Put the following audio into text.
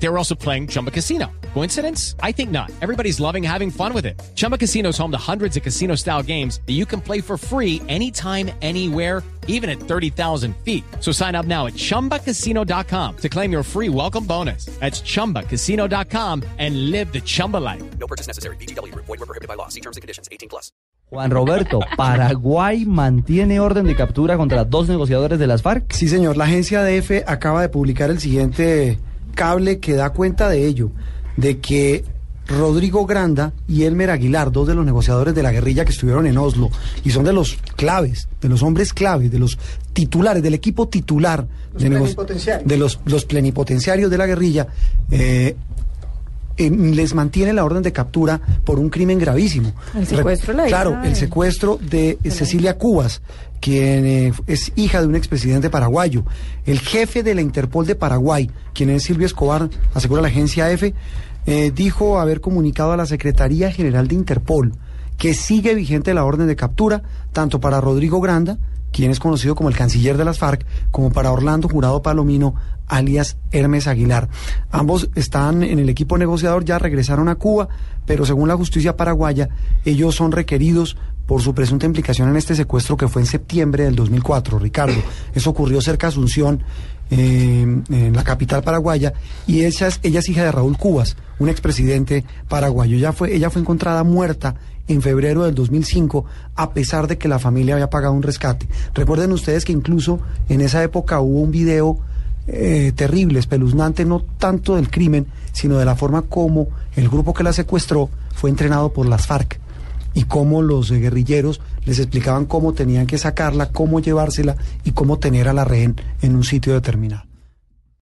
They were also playing Chumba Casino. Coincidence? I think not. Everybody's loving having fun with it. Chumba Casino is home to hundreds of casino style games that you can play for free anytime, anywhere, even at 30,000 feet. So sign up now at chumbacasino.com to claim your free welcome bonus. That's chumbacasino.com and live the Chumba life. No purchase necessary. BGW. Void were prohibited by law. See terms and conditions. 18 plus. Juan Roberto, Paraguay mantiene orden de captura contra dos negociadores de las FARC. Sí, señor. La agencia DF acaba de publicar el siguiente cable que da cuenta de ello, de que Rodrigo Granda y Elmer Aguilar, dos de los negociadores de la guerrilla que estuvieron en Oslo, y son de los claves, de los hombres claves, de los titulares, del equipo titular de, nego- de los, los plenipotenciarios de la guerrilla, eh, eh, les mantiene la orden de captura por un crimen gravísimo. El secuestro de la Claro, hija el de- secuestro de Cecilia Cubas, quien eh, es hija de un expresidente paraguayo. El jefe de la Interpol de Paraguay, quien es Silvio Escobar, asegura la agencia EFE, eh, dijo haber comunicado a la Secretaría General de Interpol que sigue vigente la orden de captura, tanto para Rodrigo Granda, quien es conocido como el canciller de las FARC, como para Orlando Jurado Palomino, alias Hermes Aguilar. Ambos están en el equipo negociador, ya regresaron a Cuba, pero según la justicia paraguaya, ellos son requeridos por su presunta implicación en este secuestro que fue en septiembre del 2004, Ricardo. Eso ocurrió cerca de Asunción, en la capital paraguaya, y ella es, ella es hija de Raúl Cubas, un expresidente paraguayo. Ella fue, ella fue encontrada muerta en febrero del 2005, a pesar de que la familia había pagado un rescate. Recuerden ustedes que incluso en esa época hubo un video eh, terrible, espeluznante, no tanto del crimen, sino de la forma como el grupo que la secuestró fue entrenado por las FARC y cómo los guerrilleros les explicaban cómo tenían que sacarla, cómo llevársela y cómo tener a la rehén en un sitio determinado.